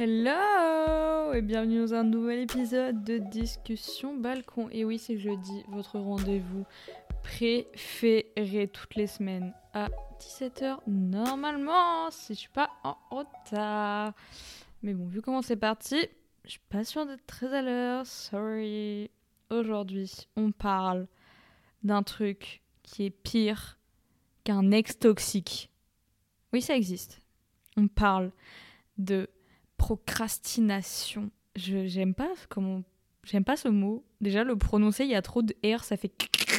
Hello et bienvenue dans un nouvel épisode de Discussion Balcon. Et oui, c'est jeudi, votre rendez-vous préféré toutes les semaines à 17h normalement, si je suis pas en retard. Mais bon, vu comment c'est parti, je suis pas sûre d'être très à l'heure, sorry. Aujourd'hui, on parle d'un truc qui est pire qu'un ex toxique. Oui, ça existe. On parle de procrastination. Je j'aime pas comment j'aime pas ce mot. Déjà le prononcer, il y a trop de r, ça fait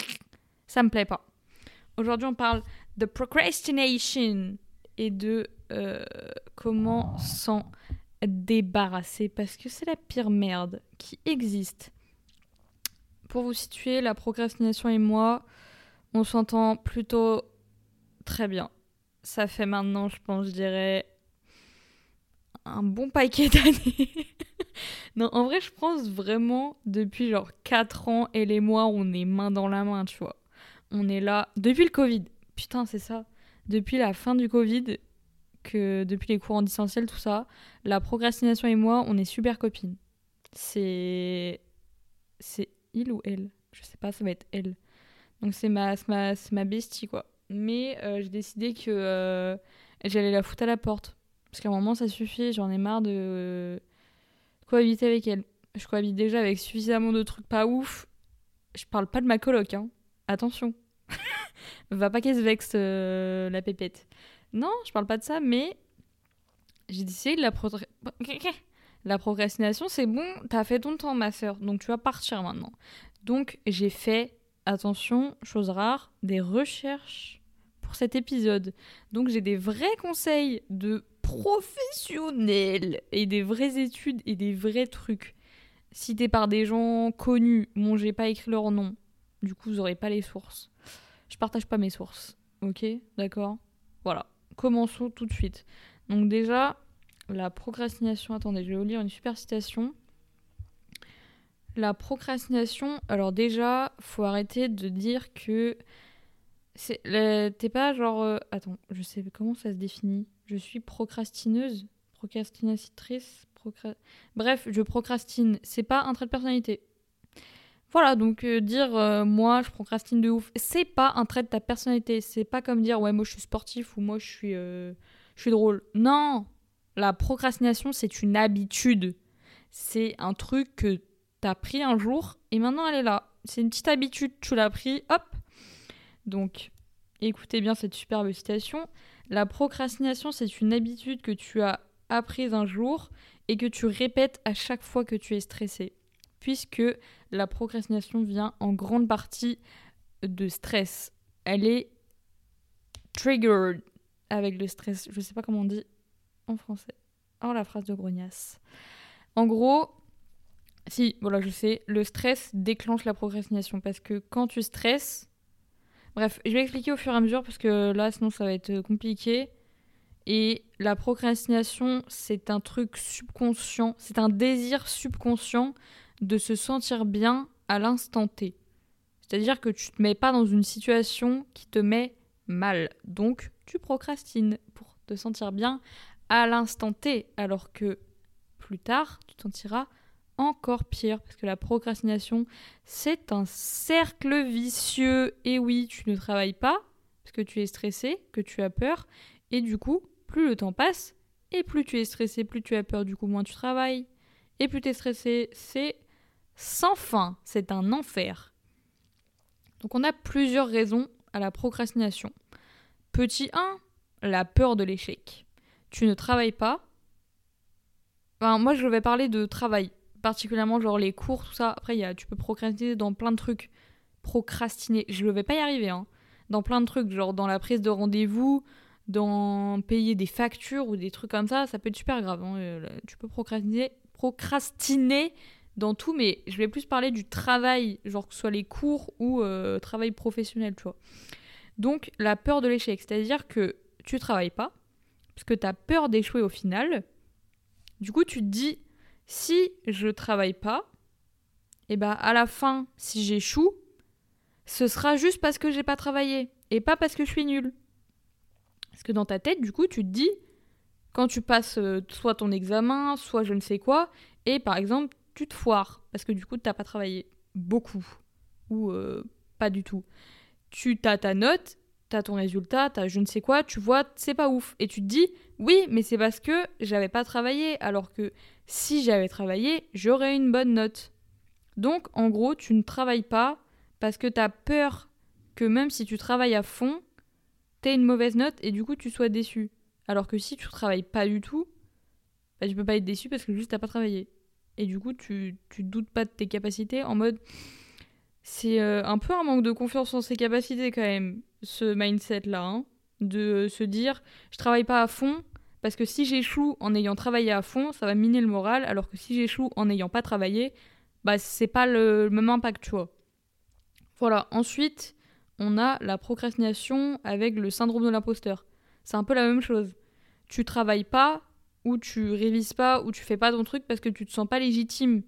ça me plaît pas. Aujourd'hui, on parle de procrastination et de euh, comment s'en débarrasser parce que c'est la pire merde qui existe. Pour vous situer, la procrastination et moi, on s'entend plutôt très bien. Ça fait maintenant, je pense, je dirais un bon paquet d'années. non, en vrai, je pense vraiment depuis genre 4 ans et les mois, on est main dans la main, tu vois. On est là depuis le Covid. Putain, c'est ça. Depuis la fin du Covid, que depuis les cours en distanciel, tout ça, la procrastination et moi, on est super copines. C'est. C'est il ou elle? Je sais pas, ça va être elle. Donc c'est ma, ma, ma bestie, quoi. Mais euh, j'ai décidé que euh, j'allais la foutre à la porte. Parce qu'à un moment, ça suffit, j'en ai marre de cohabiter avec elle. Je cohabite déjà avec suffisamment de trucs pas ouf. Je parle pas de ma coloc, hein. Attention. Va pas qu'elle se vexe, euh, la pépette. Non, je parle pas de ça, mais j'ai décidé de la La procrastination, c'est bon, t'as fait ton temps, ma soeur, donc tu vas partir maintenant. Donc j'ai fait, attention, chose rare, des recherches pour cet épisode. Donc j'ai des vrais conseils de professionnels et des vraies études et des vrais trucs cités par des gens connus. Bon, j'ai pas écrit leur nom, du coup vous aurez pas les sources. Je partage pas mes sources, ok? D'accord? Voilà, commençons tout de suite. Donc déjà, la procrastination, attendez, je vais vous lire une super citation. La procrastination, alors déjà, faut arrêter de dire que T'es pas genre. Euh, attends, je sais comment ça se définit? Je suis procrastineuse, procrastinatrice, Bref, je procrastine. C'est pas un trait de personnalité. Voilà, donc euh, dire euh, moi je procrastine de ouf, c'est pas un trait de ta personnalité. C'est pas comme dire ouais, moi je suis sportif ou moi je suis, je suis drôle. Non! La procrastination, c'est une habitude. C'est un truc que t'as pris un jour et maintenant elle est là. C'est une petite habitude, tu l'as pris, hop, donc, écoutez bien cette superbe citation. La procrastination, c'est une habitude que tu as apprise un jour et que tu répètes à chaque fois que tu es stressé. Puisque la procrastination vient en grande partie de stress. Elle est triggered avec le stress. Je sais pas comment on dit en français. Oh, la phrase de grognasse. En gros, si, voilà, je sais, le stress déclenche la procrastination parce que quand tu stresses, Bref, je vais expliquer au fur et à mesure parce que là, sinon, ça va être compliqué. Et la procrastination, c'est un truc subconscient, c'est un désir subconscient de se sentir bien à l'instant T. C'est-à-dire que tu te mets pas dans une situation qui te met mal. Donc, tu procrastines pour te sentir bien à l'instant T. Alors que plus tard, tu te sentiras encore pire parce que la procrastination, c'est un cercle vicieux. Et oui, tu ne travailles pas parce que tu es stressé, que tu as peur. Et du coup, plus le temps passe, et plus tu es stressé, plus tu as peur, du coup, moins tu travailles. Et plus tu es stressé, c'est sans fin. C'est un enfer. Donc on a plusieurs raisons à la procrastination. Petit 1, la peur de l'échec. Tu ne travailles pas. Enfin, moi, je vais parler de travail particulièrement genre les cours, tout ça. Après, y a, tu peux procrastiner dans plein de trucs. Procrastiner, je ne vais pas y arriver, hein. Dans plein de trucs, genre dans la prise de rendez-vous, dans payer des factures ou des trucs comme ça, ça peut être super grave. Hein. Euh, tu peux procrastiner, procrastiner dans tout, mais je vais plus parler du travail, genre que ce soit les cours ou euh, travail professionnel, tu vois. Donc, la peur de l'échec, c'est-à-dire que tu travailles pas, parce que tu as peur d'échouer au final. Du coup, tu te dis, si je travaille pas, et eh ben à la fin, si j'échoue, ce sera juste parce que j'ai pas travaillé et pas parce que je suis nulle. Parce que dans ta tête, du coup, tu te dis quand tu passes euh, soit ton examen, soit je ne sais quoi, et par exemple, tu te foires, parce que du coup, tu n'as pas travaillé beaucoup, ou euh, pas du tout. Tu as ta note, tu as ton résultat, tu as je ne sais quoi, tu vois, c'est pas ouf. Et tu te dis, oui, mais c'est parce que j'avais pas travaillé, alors que si j'avais travaillé, j'aurais une bonne note. Donc, en gros, tu ne travailles pas parce que tu as peur que même si tu travailles à fond, tu aies une mauvaise note et du coup tu sois déçu. Alors que si tu travailles pas du tout, bah, tu peux pas être déçu parce que juste t'as pas travaillé. Et du coup, tu, tu doutes pas de tes capacités en mode. C'est euh, un peu un manque de confiance en ses capacités quand même, ce mindset-là. Hein, de se dire, je travaille pas à fond, parce que si j'échoue en ayant travaillé à fond, ça va miner le moral, alors que si j'échoue en n'ayant pas travaillé, bah c'est pas le, même impact, tu vois. Voilà, ensuite, on a la procrastination avec le syndrome de l'imposteur. C'est un peu la même chose. Tu travailles pas, ou tu révises pas, ou tu fais pas ton truc parce que tu te sens pas légitime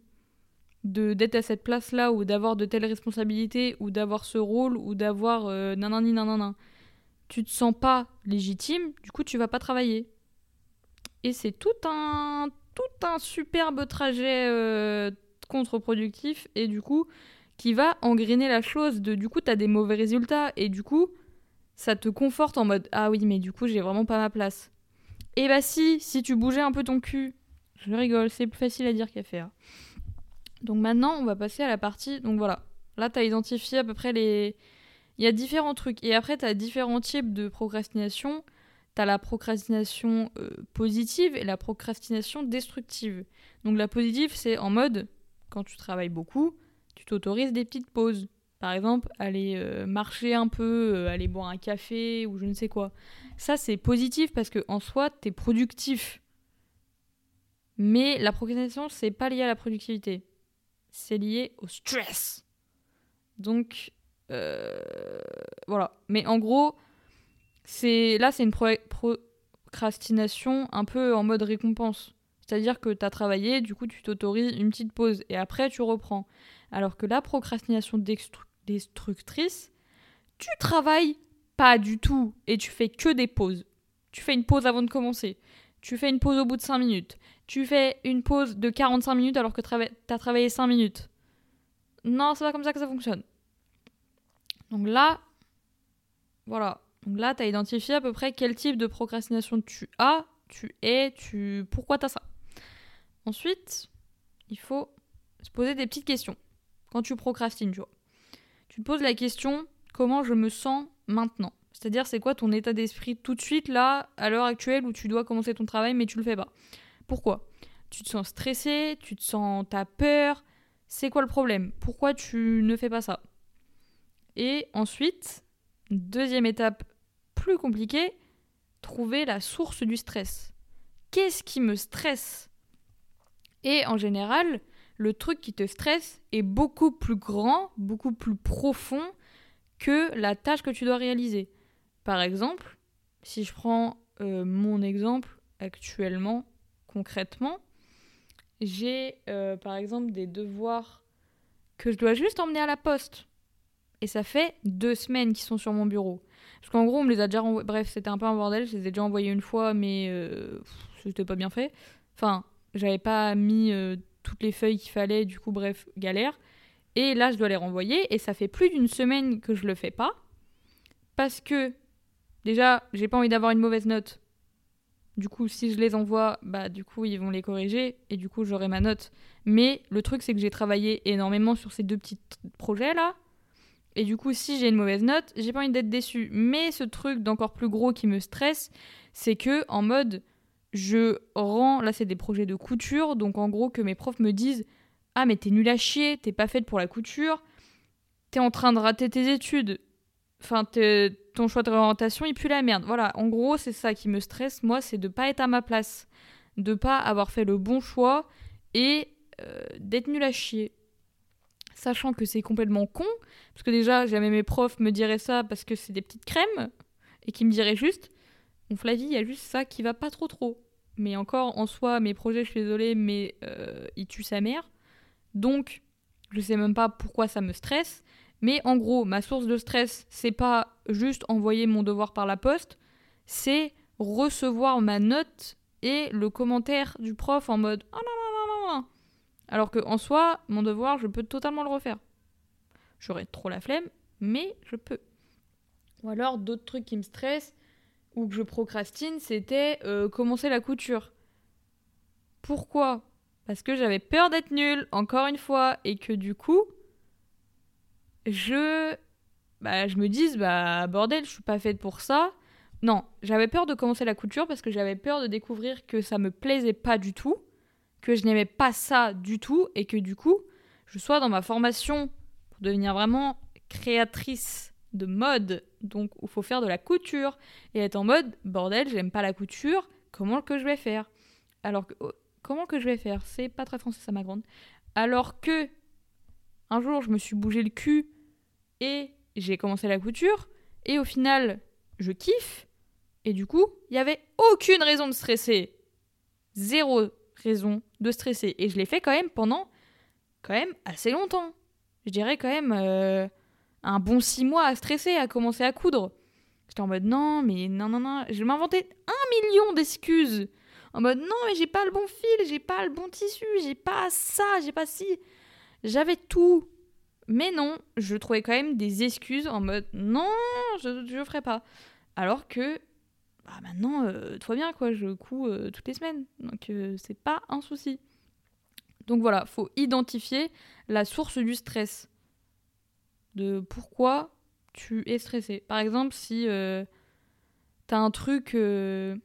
de d'être à cette place-là, ou d'avoir de telles responsabilités, ou d'avoir ce rôle, ou d'avoir euh, nanani nanana. Tu te sens pas légitime, du coup tu vas pas travailler. Et c'est tout un tout un superbe trajet euh, contre-productif et du coup qui va engrainer la chose de du coup tu as des mauvais résultats et du coup ça te conforte en mode ah oui mais du coup j'ai vraiment pas ma place. Et bah si, si tu bougeais un peu ton cul, je rigole, c'est plus facile à dire qu'à faire. Donc maintenant on va passer à la partie, donc voilà, là tu as identifié à peu près les... Il y a différents trucs et après tu as différents types de procrastination. La procrastination euh, positive et la procrastination destructive. Donc la positive c'est en mode quand tu travailles beaucoup, tu t'autorises des petites pauses. Par exemple, aller euh, marcher un peu, euh, aller boire un café ou je ne sais quoi. Ça, c'est positif parce que en soi, tu es productif. Mais la procrastination, c'est pas lié à la productivité. C'est lié au stress. Donc, voilà. Mais en gros, c'est là, c'est une procrastination un peu en mode récompense. C'est-à-dire que tu as travaillé, du coup, tu t'autorises une petite pause et après, tu reprends. Alors que la procrastination destructrice, tu travailles pas du tout et tu fais que des pauses. Tu fais une pause avant de commencer. Tu fais une pause au bout de 5 minutes. Tu fais une pause de 45 minutes alors que tu as travaillé 5 minutes. Non, c'est pas comme ça que ça fonctionne. Donc là, voilà. Donc là, tu as identifié à peu près quel type de procrastination tu as, tu es, tu... pourquoi tu as ça. Ensuite, il faut se poser des petites questions quand tu procrastines, tu vois. Tu te poses la question comment je me sens maintenant? C'est-à-dire, c'est quoi ton état d'esprit tout de suite, là, à l'heure actuelle où tu dois commencer ton travail, mais tu le fais pas? Pourquoi? Tu te sens stressé Tu te sens. T'as peur? C'est quoi le problème? Pourquoi tu ne fais pas ça? Et ensuite, deuxième étape plus compliquée, trouver la source du stress. Qu'est-ce qui me stresse? Et en général, le truc qui te stresse est beaucoup plus grand, beaucoup plus profond que la tâche que tu dois réaliser. Par exemple, si je prends euh, mon exemple actuellement, concrètement, j'ai euh, par exemple des devoirs que je dois juste emmener à la poste. Et ça fait deux semaines qu'ils sont sur mon bureau. Parce qu'en gros, on me les a déjà. Bref, c'était un peu un bordel. Je les ai déjà envoyés une fois, mais euh, c'était pas bien fait. Enfin, j'avais pas mis toutes les feuilles qu'il fallait, du coup, bref, galère. Et là, je dois les renvoyer, et ça fait plus d'une semaine que je le fais pas, parce que déjà, j'ai pas envie d'avoir une mauvaise note. Du coup, si je les envoie, bah du coup, ils vont les corriger, et du coup, j'aurai ma note. Mais le truc, c'est que j'ai travaillé énormément sur ces deux petits projets là. Et du coup, si j'ai une mauvaise note, j'ai pas envie d'être déçu. Mais ce truc d'encore plus gros qui me stresse, c'est que en mode, je rends, là c'est des projets de couture, donc en gros que mes profs me disent Ah mais t'es nul à chier, t'es pas faite pour la couture, t'es en train de rater tes études, enfin ton choix de réorientation il pue la merde. Voilà, en gros c'est ça qui me stresse, moi c'est de pas être à ma place, de pas avoir fait le bon choix et euh, d'être nul à chier. Sachant que c'est complètement con, parce que déjà jamais mes profs me diraient ça parce que c'est des petites crèmes, et qui me diraient juste Bon, Flavie, il y a juste ça qui va pas trop trop. Mais encore, en soi, mes projets, je suis désolée, mais euh, il tue sa mère. Donc, je sais même pas pourquoi ça me stresse. Mais en gros, ma source de stress, c'est pas juste envoyer mon devoir par la poste, c'est recevoir ma note et le commentaire du prof en mode ah non non non non alors que en soi mon devoir je peux totalement le refaire. J'aurais trop la flemme mais je peux. Ou alors d'autres trucs qui me stressent ou que je procrastine c'était euh, commencer la couture. Pourquoi? Parce que j'avais peur d'être nulle encore une fois et que du coup je bah je me dise bah bordel je suis pas faite pour ça. Non, j'avais peur de commencer la couture parce que j'avais peur de découvrir que ça me plaisait pas du tout, que je n'aimais pas ça du tout et que du coup, je sois dans ma formation pour devenir vraiment créatrice de mode, donc il faut faire de la couture et être en mode bordel, j'aime pas la couture, comment que je vais faire? Alors que oh, comment que je vais faire? C'est pas très français ça ma grande. Alors que un jour, je me suis bougé le cul et j'ai commencé la couture et au final, je kiffe et du coup, il n'y avait aucune raison de stresser. Zéro raison de stresser. Et je l'ai fait quand même pendant quand même assez longtemps. Je dirais quand même euh, un bon six mois à stresser, à commencer à coudre. J'étais en mode non, mais non, non, non. Je m'inventais un million d'excuses. En mode non, mais j'ai pas le bon fil, j'ai pas le bon tissu, j'ai pas ça, j'ai pas ci. J'avais tout. Mais non, je trouvais quand même des excuses en mode non, je ne ferai pas. Alors que bah maintenant, euh, toi bien, quoi, je couds euh, toutes les semaines. Donc, euh, c'est pas un souci. Donc voilà, faut identifier la source du stress. De pourquoi tu es stressé. Par exemple, si t'as un truc. on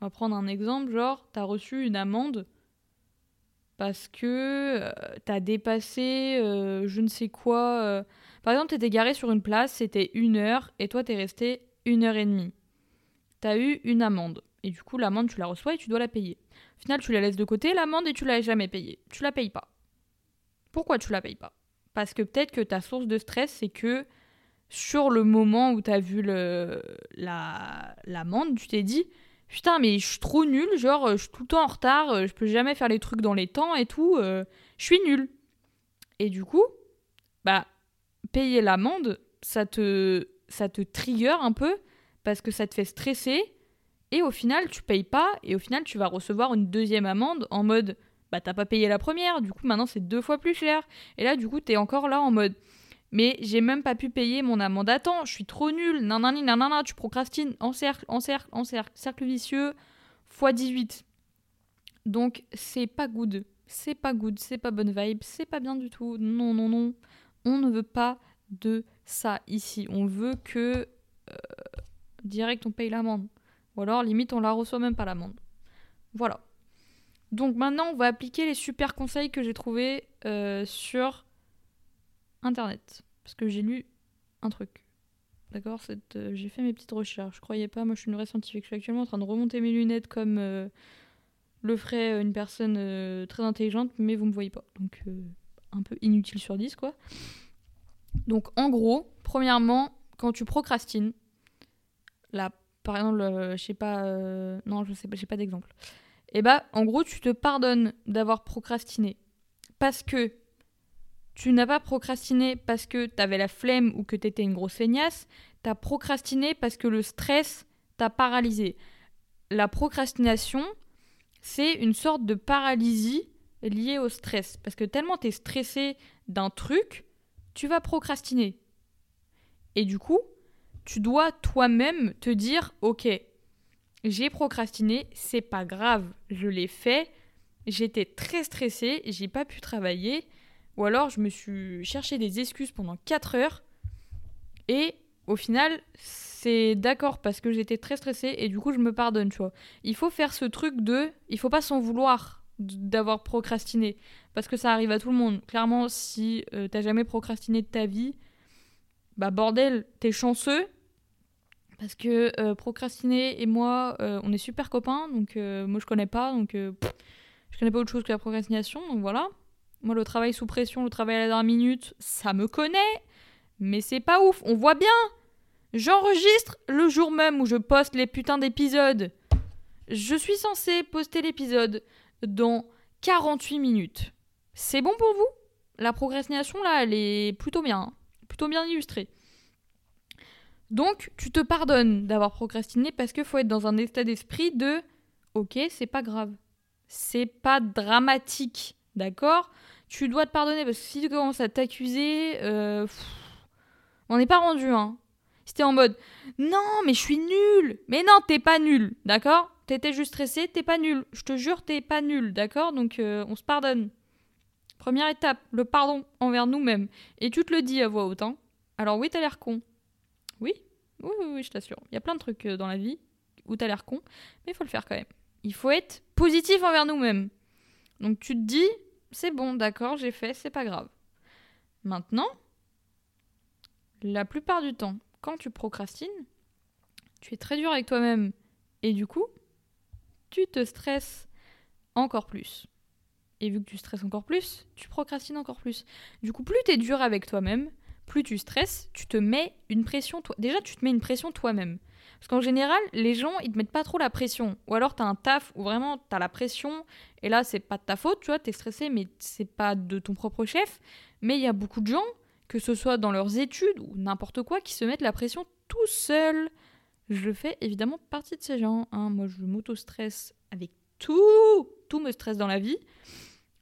va prendre un exemple, genre, t'as reçu une amende parce que t'as dépassé je ne sais quoi. Par exemple, t'étais garé sur une place, c'était une heure, et toi t'es resté une heure et demie tu eu une amende. Et du coup, l'amende, tu la reçois et tu dois la payer. Au final, tu la laisses de côté, l'amende, et tu l'as jamais payée. Tu la payes pas. Pourquoi tu la payes pas? Parce que peut-être que ta source de stress, c'est que sur le moment où tu as vu l'amende, tu t'es dit Putain, mais je suis trop nul, genre, je suis tout le temps en retard, je peux jamais faire les trucs dans les temps et tout, euh, je suis nul. Et du coup, bah, payer l'amende, ça te, ça te trigger un peu parce que ça te fait stresser et au final tu payes pas et au final tu vas recevoir une deuxième amende en mode bah t'as pas payé la première du coup maintenant c'est deux fois plus cher. Et là du coup t'es encore là en mode mais j'ai même pas pu payer mon amende attends je suis trop nul nanani nanana tu procrastines en cercle en cercle en cercle cercle vicieux x 18 donc c'est pas good c'est pas good c'est pas bonne vibe c'est pas bien du tout. Non non non on ne veut pas de ça ici. On veut que euh, direct on paye l'amende. Ou alors limite on la reçoit même pas l'amende. Voilà. Donc maintenant on va appliquer les super conseils que j'ai trouvés euh, sur internet. Parce que j'ai lu un truc. D'accord euh, J'ai fait mes petites recherches. Je croyais pas, moi je suis une vraie scientifique. Je suis actuellement en train de remonter mes lunettes comme euh, le ferait une personne très intelligente, mais vous me voyez pas. Donc un peu inutile sur 10 quoi. Donc en gros, premièrement, quand tu procrastines, Là, par exemple, euh, je sais pas, euh, non, je sais pas, j'ai pas d'exemple. Et eh bah, en gros, tu te pardonnes d'avoir procrastiné parce que tu n'as pas procrastiné parce que t'avais la flemme ou que t'étais une grosse feignasse. T'as procrastiné parce que le stress t'a paralysé. La procrastination, c'est une sorte de paralysie liée au stress. Parce que tellement t'es stressé d'un truc, tu vas procrastiner. Et du coup, tu dois toi-même te dire ok, j'ai procrastiné, c'est pas grave, je l'ai fait, j'étais très stressée, j'ai pas pu travailler, ou alors je me suis cherché des excuses pendant 4 heures, et au final, c'est d'accord parce que j'étais très stressée et du coup je me pardonne, tu vois. Il faut faire ce truc de, il faut pas s'en vouloir d'avoir procrastiné parce que ça arrive à tout le monde. Clairement, si euh, t'as jamais procrastiné de ta vie, bah bordel, t'es chanceux parce que euh, procrastiner et moi, euh, on est super copains, donc euh, moi je connais pas, donc je connais pas autre chose que la procrastination, donc voilà. Moi, le travail sous pression, le travail à la dernière minute, ça me connaît, mais c'est pas ouf. On voit bien. J'enregistre le jour même où je poste les putains d'épisodes. Je suis censée poster l'épisode dans 48 minutes. C'est bon pour vous? La procrastination, là, elle est plutôt bien. Hein. Plutôt bien illustrée. Donc, tu te pardonnes d'avoir procrastiné parce qu'il faut être dans un état d'esprit de ok, c'est pas grave. C'est pas dramatique, d'accord? Tu dois te pardonner parce que si tu commences à t'accuser, euh, on n'est pas rendu, hein. Si t'es en mode non, mais je suis nul. Mais non, t'es pas nul, d'accord? T'étais juste stressé, t'es pas nul. Je te jure, t'es pas nul, d'accord? Donc euh, on se pardonne. Première étape, le pardon envers nous-mêmes. Et tu te le dis à voix haute, hein. Alors oui, t'as l'air con. Oui, oui, je t'assure. Il y a plein de trucs euh, dans la vie où t'as l'air con, mais il faut le faire quand même. Il faut être positif envers nous-mêmes. Donc tu te dis, c'est bon, d'accord, j'ai fait, c'est pas grave. Maintenant, la plupart du temps, quand tu procrastines, tu es très dur avec toi-même. Et du coup, tu te stresses encore plus. Et vu que tu stresses encore plus, tu procrastines encore plus. Du coup, plus tu es dur avec toi-même, plus tu stresses, tu te mets une pression. Toi. Déjà, tu te mets une pression toi-même. Parce qu'en général, les gens, ils te mettent pas trop la pression. Ou alors, tu as un taf où vraiment tu as la pression. Et là, c'est pas de ta faute, tu vois, tu es stressé, mais c'est pas de ton propre chef. Mais il y a beaucoup de gens, que ce soit dans leurs études ou n'importe quoi, qui se mettent la pression tout seuls. Je fais évidemment partie de ces gens. Hein. Moi, je m'auto-stresse avec tout. Tout me stresse dans la vie.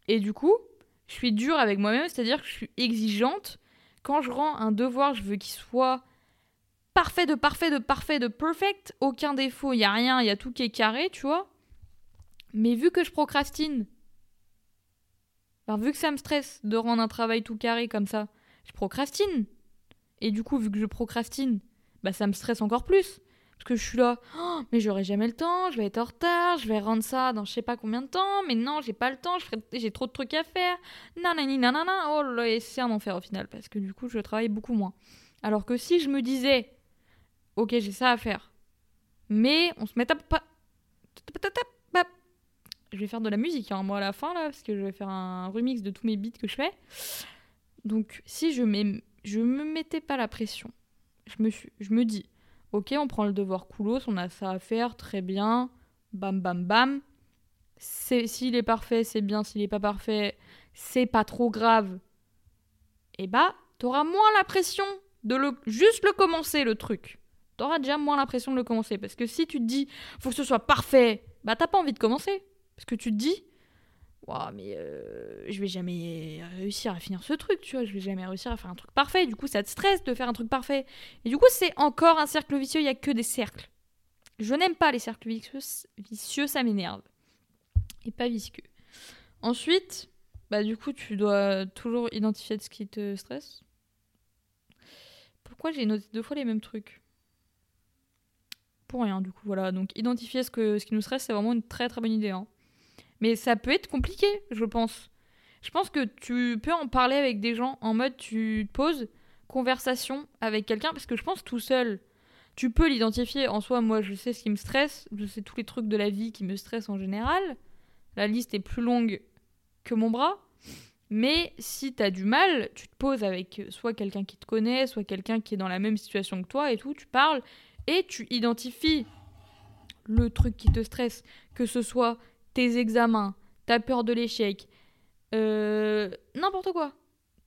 Et du coup, je suis dure avec moi-même, c'est-à-dire que je suis exigeante. Quand je rends un devoir, je veux qu'il soit parfait de parfait de parfait de perfect. Aucun défaut, il n'y a rien, il y a tout qui est carré, tu vois. Mais vu que je procrastine, vu que ça me stresse de rendre un travail tout carré comme ça, je procrastine. Et du coup, vu que je procrastine, bah ça me stresse encore plus. Parce que je suis là, oh, mais j'aurai jamais le temps, je vais être en retard, je vais rendre ça dans je sais pas combien de temps, mais non, j'ai pas le temps, j'ai trop de trucs à faire. Nanani nanana, oh là, et c'est un enfer au final, parce que du coup, je travaille beaucoup moins. Alors que si je me disais, ok, j'ai ça à faire, mais on se met à pas. Je vais faire de la musique, hein, moi, à la fin, là, parce que je vais faire un remix de tous mes beats que je fais. Donc, si je, je me mettais pas la pression, je me, je me dis, Ok, on prend le devoir coolos, on a ça à faire, très bien. Bam, bam, bam. S'il est parfait, c'est bien. S'il est pas parfait, c'est pas trop grave. Et eh bah, t'auras moins la pression de le, juste le commencer, le truc. T'auras déjà moins l'impression de le commencer. Parce que si tu te dis, faut que ce soit parfait, bah t'as pas envie de commencer. Parce que tu te dis, mais euh, je vais jamais réussir à finir ce truc, tu vois, je vais jamais réussir à faire un truc parfait. Du coup, ça te stresse de faire un truc parfait. Et du coup, c'est encore un cercle vicieux, il y a que des cercles. Je n'aime pas les cercles vicieux, vicieux ça m'énerve. Et pas visqueux. Ensuite, bah du coup, tu dois toujours identifier ce qui te stresse. Pourquoi j'ai noté deux fois les mêmes trucs? Pour rien, du coup, voilà. Donc, identifier ce, que, ce qui nous stresse, c'est vraiment une très très bonne idée. Hein. Mais ça peut être compliqué, je pense. Je pense que tu peux en parler avec des gens en mode tu poses conversation avec quelqu'un parce que je pense tout seul tu peux l'identifier. En soi moi je sais ce qui me stresse je sais tous les trucs de la vie qui me stressent en général. La liste est plus longue que mon bras. Mais si tu as du mal tu te poses avec soit quelqu'un qui te connaît soit quelqu'un qui est dans la même situation que toi et tout tu parles et tu identifies le truc qui te stresse. Que ce soit tes examens, ta peur de l'échec, euh, n'importe quoi.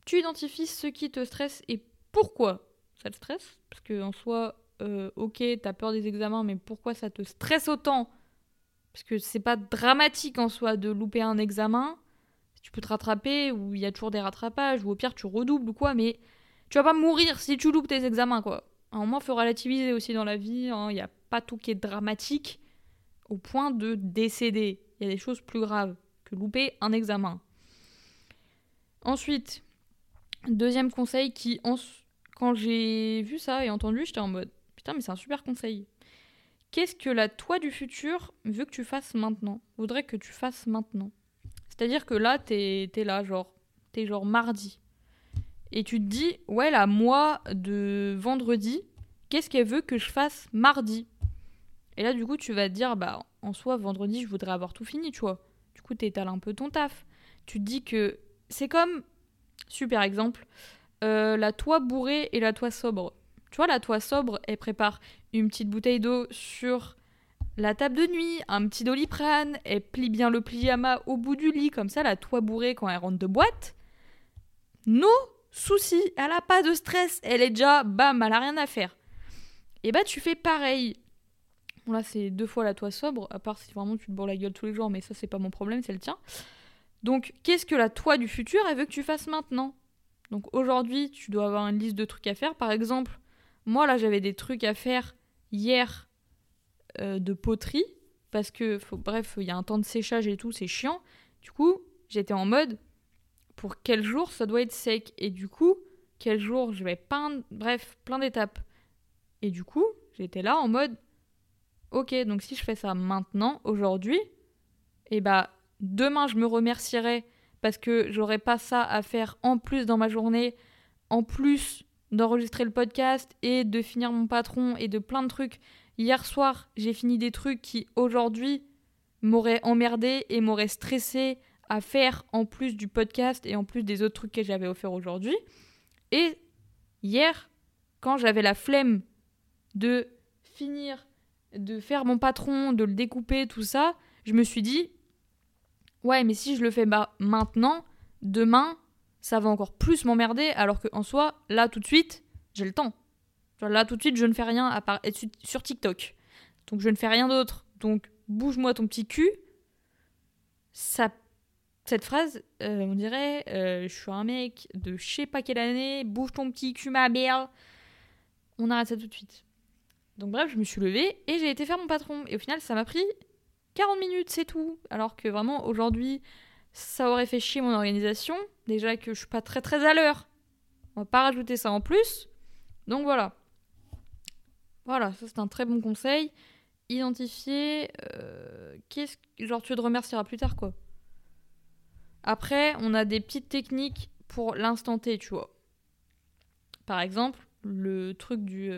Tu identifies ce qui te stresse et pourquoi ça te stresse. Parce que en soi, euh, ok, t'as peur des examens, mais pourquoi ça te stresse autant? Parce que c'est pas dramatique en soi de louper un examen. Tu peux te rattraper, ou il y a toujours des rattrapages, ou au pire tu redoubles ou quoi, mais tu vas pas mourir si tu loupes tes examens, quoi. À un moment, faut relativiser aussi dans la vie. Hein. Il n'y a pas tout qui est dramatique au point de décéder. Il y a des choses plus graves que louper un examen. Ensuite, deuxième conseil qui, quand j'ai vu ça et entendu, j'étais en mode putain, mais c'est un super conseil. Qu'est-ce que la toi du futur veut que tu fasses maintenant Voudrait que tu fasses maintenant? C'est-à-dire que là, t'es es là, genre, t'es genre mardi. Et tu te dis, ouais, la moi de vendredi, qu'est-ce qu'elle veut que je fasse mardi? Et là, du coup, tu vas te dire, bah, en soi, vendredi, je voudrais avoir tout fini, tu vois. Du coup, t'étales un peu ton taf. Tu te dis que c'est comme, super exemple, euh, la toit bourrée et la toit sobre. Tu vois, la toit sobre, elle prépare une petite bouteille d'eau sur la table de nuit, un petit doliprane, elle plie bien le pyjama au bout du lit, comme ça, la toit bourrée, quand elle rentre de boîte, nos soucis, elle a pas de stress, elle est déjà, bam, elle a rien à faire. Et bah, tu fais pareil Bon, là, c'est deux fois la toi sobre, à part si vraiment tu te bourres la gueule tous les jours, mais ça, c'est pas mon problème, c'est le tien. Donc, qu'est-ce que la toi du futur, elle veut que tu fasses maintenant? Donc, aujourd'hui, tu dois avoir une liste de trucs à faire. Par exemple, moi, là, j'avais des trucs à faire hier euh, de poterie, parce que, bref, il y a un temps de séchage et tout, c'est chiant. Du coup, j'étais en mode, pour quel jour ça doit être sec? Et du coup, quel jour je vais peindre, bref, plein d'étapes. Et du coup, j'étais là en mode, ok, donc si je fais ça maintenant, aujourd'hui, et eh bah demain je me remercierai parce que j'aurai pas ça à faire en plus dans ma journée, en plus d'enregistrer le podcast et de finir mon patron et de plein de trucs. Hier soir, j'ai fini des trucs qui aujourd'hui m'auraient emmerdé et m'auraient stressé à faire en plus du podcast et en plus des autres trucs que j'avais offert aujourd'hui. Et hier, quand j'avais la flemme de finir, de faire mon patron, de le découper, tout ça, je me suis dit, ouais, mais si je le fais bah, maintenant, demain, ça va encore plus m'emmerder, alors qu'en soi, là, tout de suite, j'ai le temps. Là, tout de suite, je ne fais rien à part être sur TikTok. Donc, je ne fais rien d'autre. Donc, bouge-moi ton petit cul. Ça cette phrase, euh, on dirait euh, Je suis un mec de je sais pas quelle année, bouge ton petit cul, ma merde. On arrête ça tout de suite. Donc, bref, je me suis levée et j'ai été faire mon patron. Et au final, ça m'a pris 40 minutes, c'est tout. Alors que vraiment, aujourd'hui, ça aurait fait chier mon organisation. Déjà que je suis pas très très à l'heure. On va pas rajouter ça en plus. Donc voilà. Voilà, ça c'est un très bon conseil. Identifier. Euh, qu'est-ce Genre, tu te remercieras plus tard, quoi. Après, on a des petites techniques pour l'instant T, tu vois. Par exemple, le truc du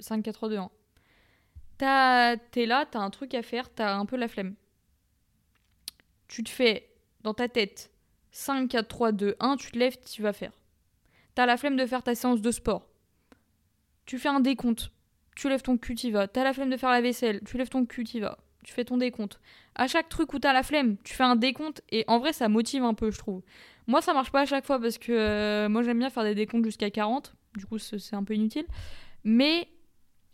5, 4, 3, 2, 1. T'es là, t'as un truc à faire, t'as un peu la flemme. Tu te fais dans ta tête 5, 4, 3, 2, 1, tu te lèves, tu vas faire. T'as la flemme de faire ta séance de sport. Tu fais un décompte. Tu lèves ton cul, t'y vas. T'as la flemme de faire la vaisselle. Tu lèves ton cul, t'y vas tu fais ton décompte. À chaque truc où t'as la flemme, tu fais un décompte et en vrai ça motive un peu, je trouve. Moi ça marche pas à chaque fois parce que euh, moi j'aime bien faire des décomptes jusqu'à 40, du coup c'est un peu inutile. Mais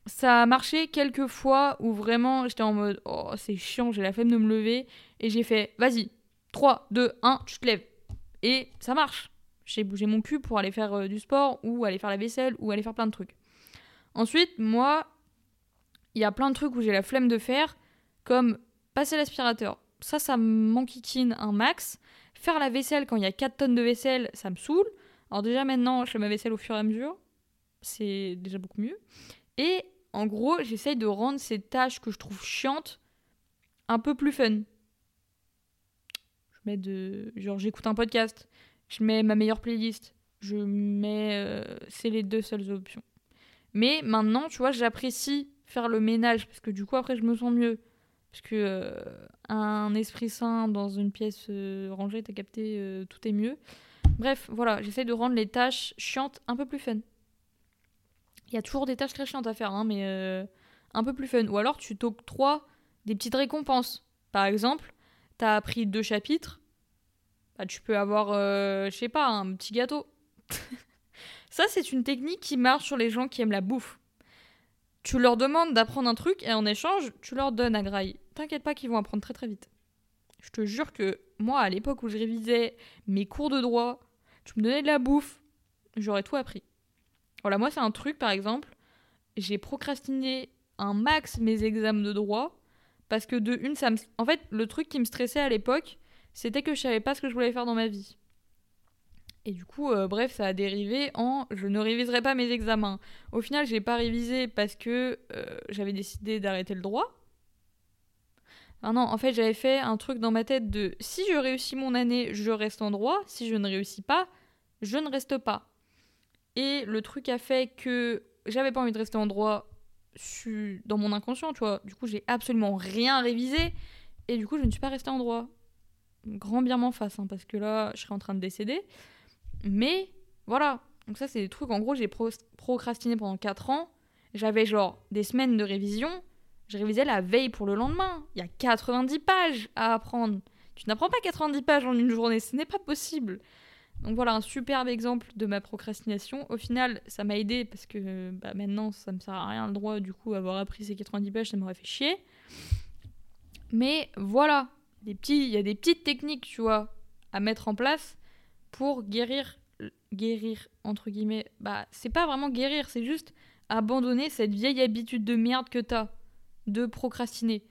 ça a marché quelques fois où vraiment j'étais en mode oh c'est chiant, j'ai la flemme de me lever et j'ai fait vas-y, 3, 2, 1, tu te lèves. Et ça marche. J'ai bougé mon cul pour aller faire euh, du sport ou aller faire la vaisselle ou aller faire plein de trucs. Ensuite, moi, il y a plein de trucs où j'ai la flemme de faire comme passer l'aspirateur. Ça, ça m'enquiquine un max. Faire la vaisselle quand il y a 4 tonnes de vaisselle, ça me saoule. Alors déjà maintenant, je fais ma vaisselle au fur et à mesure. C'est déjà beaucoup mieux. Et en gros, j'essaye de rendre ces tâches que je trouve chiantes un peu plus fun. Je mets de... Genre j'écoute un podcast. Je mets ma meilleure playlist. Je mets... Euh, c'est les deux seules options. Mais maintenant, tu vois, j'apprécie faire le ménage parce que du coup, après, je me sens mieux. Parce que euh, un esprit sain dans une pièce euh, rangée, t'as capté, tout est mieux. Bref, voilà, j'essaie de rendre les tâches chiantes un peu plus fun. Il y a toujours des tâches très chiantes à faire, hein, mais un peu plus fun. Ou alors tu t'octroies des petites récompenses. Par exemple, t'as appris deux chapitres, bah, tu peux avoir, je sais pas, un petit gâteau. Ça, c'est une technique qui marche sur les gens qui aiment la bouffe tu leur demandes d'apprendre un truc et en échange, tu leur donnes à graille. T'inquiète pas qu'ils vont apprendre très très vite. Je te jure que moi, à l'époque où je révisais mes cours de droit, tu me donnais de la bouffe, j'aurais tout appris. Voilà, moi, c'est un truc, par exemple, j'ai procrastiné un max mes examens de droit parce que de une, ça me... En fait, le truc qui me stressait à l'époque, c'était que je savais pas ce que je voulais faire dans ma vie. Et du coup, euh, bref, ça a dérivé en je ne réviserai pas mes examens. Au final, j'ai pas révisé parce que euh, j'avais décidé d'arrêter le droit. Ah non, en fait, j'avais fait un truc dans ma tête de si je réussis mon année, je reste en droit. Si je ne réussis pas, je ne reste pas. Et le truc a fait que j'avais pas envie de rester en droit dans mon inconscient, tu vois. Du coup, j'ai absolument rien révisé. Et du coup, je ne suis pas restée en droit. Grand bien m'en face, hein, parce que là, je serais en train de décéder. Mais voilà. Donc ça, c'est des trucs, en gros, j'ai procrastiné pendant 4 ans. J'avais genre des semaines de révision. Je révisais la veille pour le lendemain. Il y a 90 pages à apprendre. Tu n'apprends pas 90 pages en une journée, ce n'est pas possible. Donc voilà un superbe exemple de ma procrastination. Au final, ça m'a aidé parce que bah, maintenant, ça me sert à rien le droit. Du coup, avoir appris ces 90 pages, ça m'aurait fait chier. Mais voilà, il y a des petites techniques, tu vois, à mettre en place pour guérir, guérir entre guillemets. Bah, c'est pas vraiment guérir, c'est juste abandonner cette vieille habitude de merde que t'as de procrastiner.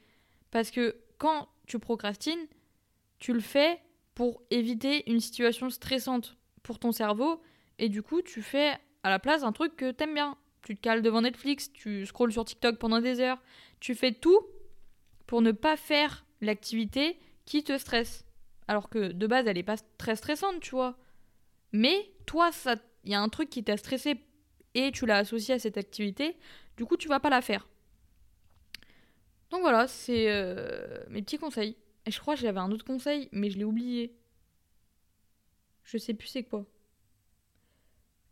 Parce que quand tu procrastines, tu le fais pour éviter une situation stressante pour ton cerveau et du coup tu fais à la place un truc que t'aimes bien. Tu te cales devant Netflix, tu scrolles sur TikTok pendant des heures, tu fais tout pour ne pas faire l'activité qui te stresse. Alors que de base elle est pas très stressante, tu vois. Mais toi, il y a un truc qui t'a stressé et tu l'as associé à cette activité, du coup tu vas pas la faire. Donc voilà, c'est euh, mes petits conseils. Et je crois que j'avais un autre conseil, mais je l'ai oublié. Je sais plus c'est quoi.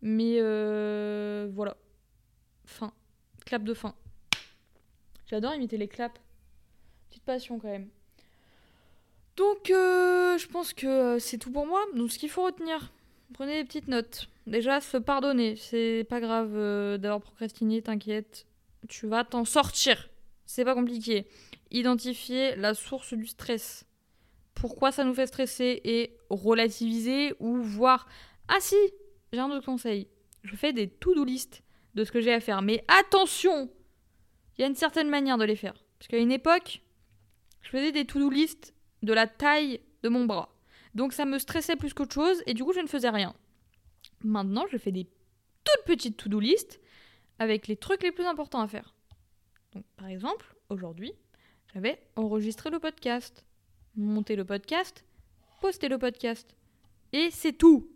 Mais euh, voilà. Fin. Clap de fin. J'adore imiter les claps. Petite passion quand même. Donc euh, je pense que c'est tout pour moi. Donc ce qu'il faut retenir, prenez des petites notes. Déjà, se pardonner. C'est pas grave d'avoir procrastiné, t'inquiète. Tu vas t'en sortir. C'est pas compliqué. Identifier la source du stress. Pourquoi ça nous fait stresser et relativiser ou voir Ah si, j'ai un autre conseil. Je fais des to-do list de ce que j'ai à faire. Mais attention Il y a une certaine manière de les faire. Parce qu'à une époque, je faisais des to-do list de la taille de mon bras. Donc ça me stressait plus qu'autre chose et du coup je ne faisais rien. Maintenant, je fais des toutes petites to-do list avec les trucs les plus importants à faire. Par exemple, aujourd'hui, j'avais enregistré le podcast, monté le podcast, posté le podcast. Et c'est tout.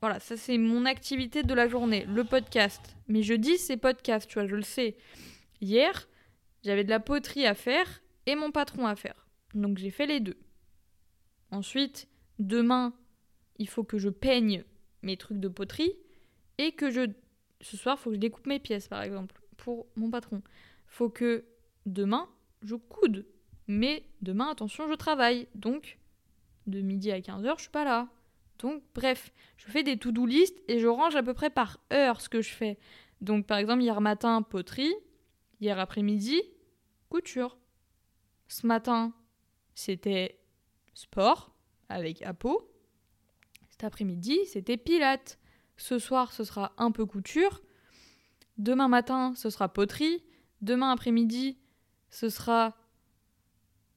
Voilà, ça c'est mon activité de la journée, le podcast. Mais je dis c'est podcast, tu vois, je le sais. Hier, j'avais de la poterie à faire et mon patron à faire. Donc j'ai fait les deux. Ensuite, demain, il faut que je peigne mes trucs de poterie et que je... Ce soir, il faut que je découpe mes pièces, par exemple pour mon patron. Faut que demain, je coude. Mais demain, attention, je travaille. Donc, de midi à 15h, je suis pas là. Donc, bref, je fais des to-do list et je range à peu près par heure ce que je fais. Donc, par exemple, hier matin, poterie. Hier après-midi, couture. Ce matin, c'était sport avec Apo. Cet après-midi, c'était pilates. Ce soir, ce sera un peu couture. Demain matin, ce sera poterie. Demain après-midi, ce sera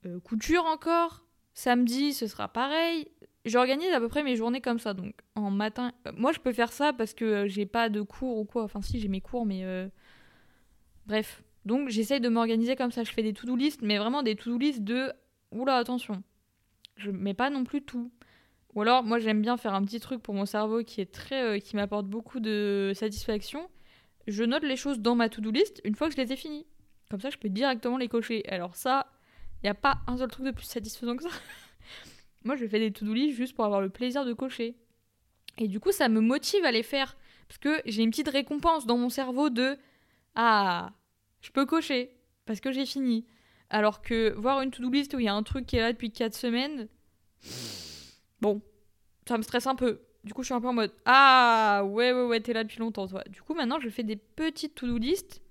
euh, couture encore. Samedi, ce sera pareil. J'organise à peu près mes journées comme ça. Donc en matin, euh, moi je peux faire ça parce que euh, j'ai pas de cours ou quoi. Enfin si, j'ai mes cours, mais bref. Donc j'essaye de m'organiser comme ça. Je fais des to-do list, mais vraiment des to-do list de oula attention. Je mets pas non plus tout. Ou alors moi j'aime bien faire un petit truc pour mon cerveau qui est très, qui m'apporte beaucoup de satisfaction je note les choses dans ma to-do list une fois que je les ai finies. Comme ça, je peux directement les cocher. Alors ça, il n'y a pas un seul truc de plus satisfaisant que ça. Moi, je fais des to-do list juste pour avoir le plaisir de cocher. Et du coup, ça me motive à les faire. Parce que j'ai une petite récompense dans mon cerveau de Ah, je peux cocher parce que j'ai fini. Alors que voir une to-do list où il y a un truc qui est là depuis 4 semaines, bon, ça me stresse un peu. Du coup, je suis un peu en mode Ah, ouais, ouais, ouais, t'es là depuis longtemps, toi. Du coup, maintenant, je fais des petites to-do list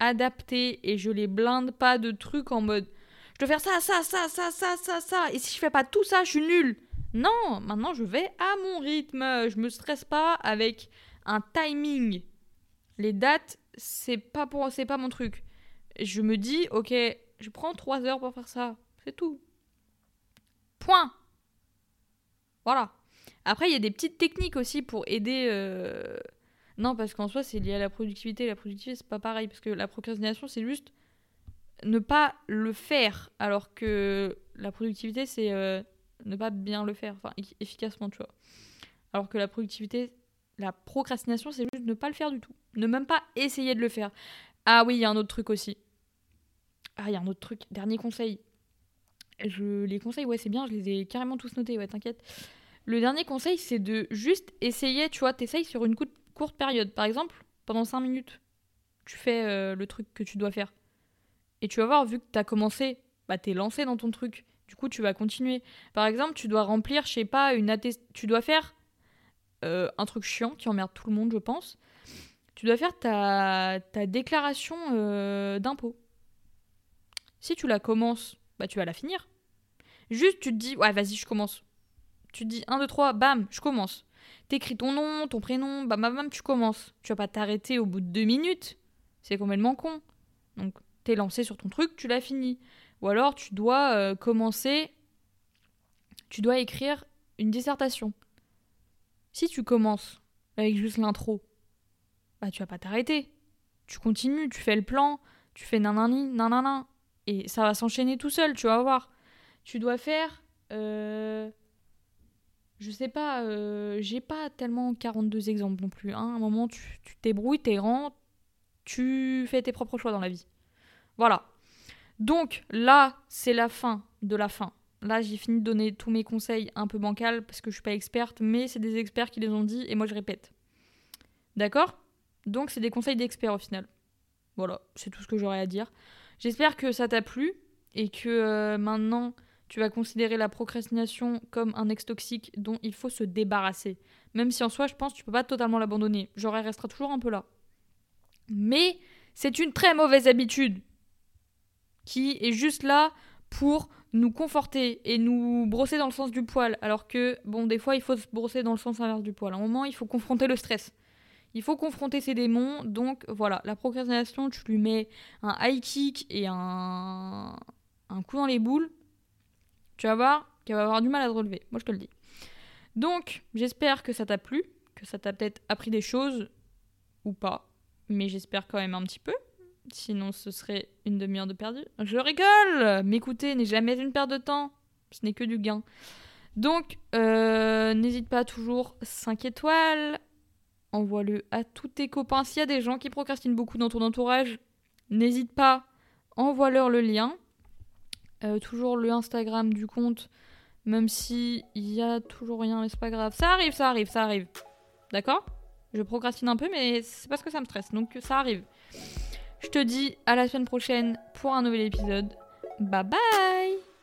adaptées et je les blinde pas de trucs en mode Je dois faire ça, ça, ça, ça, ça, ça, ça. Et si je fais pas tout ça, je suis nulle. Non, maintenant, je vais à mon rythme. Je me stresse pas avec un timing. Les dates, c'est pas, pour, c'est pas mon truc. Je me dis Ok, je prends 3 heures pour faire ça. C'est tout. Point. Voilà. Après, il y a des petites techniques aussi pour aider. Euh, non, parce qu'en soi, c'est lié à la productivité. La productivité, c'est pas pareil. Parce que la procrastination, c'est juste ne pas le faire. Alors que la productivité, c'est euh, ne pas bien le faire. Enfin, efficacement, tu vois. Alors que la productivité, la procrastination, c'est juste ne pas le faire du tout. Ne même pas essayer de le faire. Ah oui, il y a un autre truc aussi. Ah, il y a un autre truc. Dernier conseil. Je les conseils, ouais, c'est bien, je les ai carrément tous notés, ouais, t'inquiète. Le dernier conseil, c'est de juste essayer, tu vois, t'essayes sur une courte période. Par exemple, pendant 5 minutes, tu fais euh, le truc que tu dois faire. Et tu vas voir, vu que t'as commencé, bah t'es lancé dans ton truc. Du coup, tu vas continuer. Par exemple, tu dois remplir, je sais pas, une attest... tu dois faire euh, un truc chiant qui emmerde tout le monde, je pense. Tu dois faire ta, ta déclaration euh, d'impôt. Si tu la commences, bah tu vas la finir. Juste, tu te dis, ouais, vas-y, je commence. Tu te dis 1, 2, 3, bam, je commence. T'écris ton nom, ton prénom, bam, bam, bam, tu commences. Tu vas pas t'arrêter au bout de deux minutes. C'est complètement con. Donc, t'es lancé sur ton truc, tu l'as fini. Ou alors, tu dois euh, commencer. Tu dois écrire une dissertation. Si tu commences avec juste l'intro, bah, tu vas pas t'arrêter. Tu continues, tu fais le plan, tu fais nanani, nanana. Et ça va s'enchaîner tout seul, tu vas voir. Tu dois faire. Euh, je sais pas, euh, j'ai pas tellement 42 exemples non plus. hein. À un moment, tu tu t'ébrouilles, t'es rend, tu fais tes propres choix dans la vie. Voilà. Donc là, c'est la fin de la fin. Là, j'ai fini de donner tous mes conseils un peu bancals parce que je suis pas experte, mais c'est des experts qui les ont dit et moi je répète. D'accord? Donc c'est des conseils d'experts au final. Voilà, c'est tout ce que j'aurais à dire. J'espère que ça t'a plu et que euh, maintenant tu vas considérer la procrastination comme un ex toxique dont il faut se débarrasser. Même si en soi, je pense que tu peux pas totalement l'abandonner. Genre, elle restera toujours un peu là. Mais c'est une très mauvaise habitude qui est juste là pour nous conforter et nous brosser dans le sens du poil. Alors que, bon, des fois, il faut se brosser dans le sens inverse du poil. À un moment, il faut confronter le stress. Il faut confronter ses démons. Donc, voilà, la procrastination, tu lui mets un high kick et un, un coup dans les boules. Tu vas voir qu'elle va avoir du mal à te relever. Moi, je te le dis. Donc, j'espère que ça t'a plu, que ça t'a peut-être appris des choses ou pas. Mais j'espère quand même un petit peu. Sinon, ce serait une demi-heure de perdu. Je rigole M'écouter n'est jamais une perte de temps. Ce n'est que du gain. Donc, euh, n'hésite pas toujours 5 étoiles. Envoie-le à tous tes copains. S'il y a des gens qui procrastinent beaucoup dans ton entourage, n'hésite pas. Envoie-leur le lien. Euh, toujours le Instagram du compte. Même si il y a toujours rien, mais c'est pas grave. Ça arrive, ça arrive, ça arrive. D'accord? Je procrastine un peu, mais c'est parce que ça me stresse. Donc ça arrive. Je te dis à la semaine prochaine pour un nouvel épisode. Bye bye